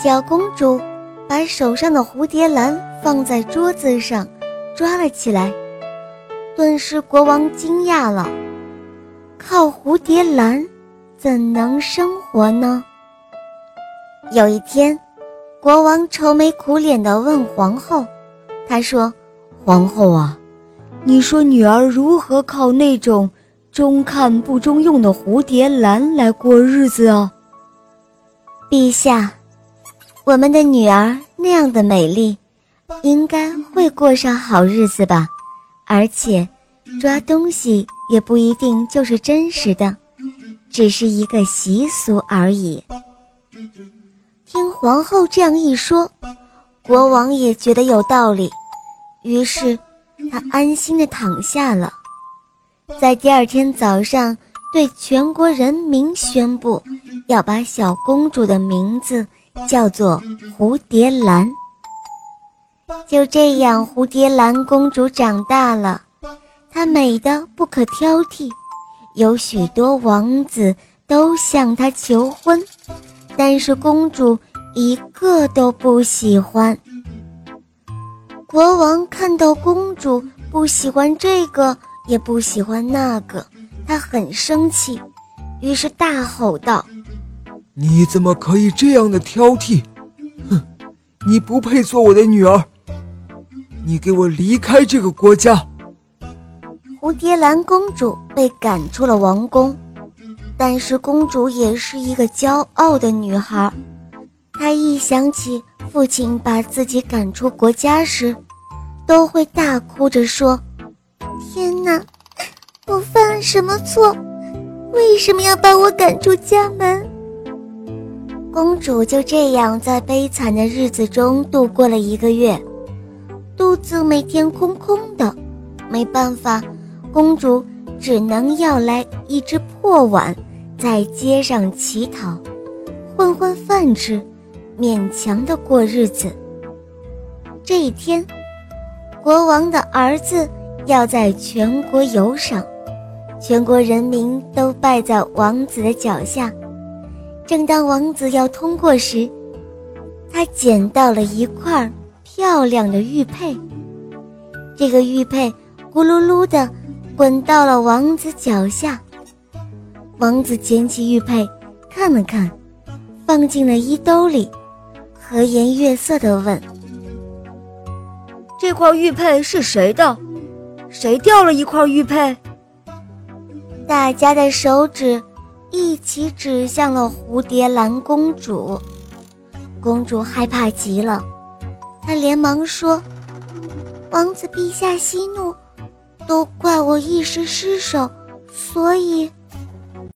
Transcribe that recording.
小公主把手上的蝴蝶兰放在桌子上，抓了起来。顿时，国王惊讶了：靠蝴蝶兰怎能生活呢？有一天，国王愁眉苦脸地问皇后：“他说，皇后啊，你说女儿如何靠那种中看不中用的蝴蝶兰来过日子啊？”陛下。我们的女儿那样的美丽，应该会过上好日子吧？而且，抓东西也不一定就是真实的，只是一个习俗而已。听皇后这样一说，国王也觉得有道理，于是他安心的躺下了。在第二天早上，对全国人民宣布，要把小公主的名字。叫做蝴蝶兰。就这样，蝴蝶兰公主长大了，她美得不可挑剔，有许多王子都向她求婚，但是公主一个都不喜欢。国王看到公主不喜欢这个，也不喜欢那个，他很生气，于是大吼道。你怎么可以这样的挑剔？哼，你不配做我的女儿！你给我离开这个国家！蝴蝶兰公主被赶出了王宫，但是公主也是一个骄傲的女孩。她一想起父亲把自己赶出国家时，都会大哭着说：“天哪，我犯了什么错？为什么要把我赶出家门？”公主就这样在悲惨的日子中度过了一个月，肚子每天空空的，没办法，公主只能要来一只破碗，在街上乞讨，混混饭吃，勉强的过日子。这一天，国王的儿子要在全国游赏，全国人民都拜在王子的脚下。正当王子要通过时，他捡到了一块漂亮的玉佩。这个玉佩咕噜噜地滚到了王子脚下。王子捡起玉佩看了看，放进了衣兜里，和颜悦色地问：“这块玉佩是谁的？谁掉了一块玉佩？”大家的手指。一起指向了蝴蝶兰公主，公主害怕极了，她连忙说：“王子陛下息怒，都怪我一时失手，所以。”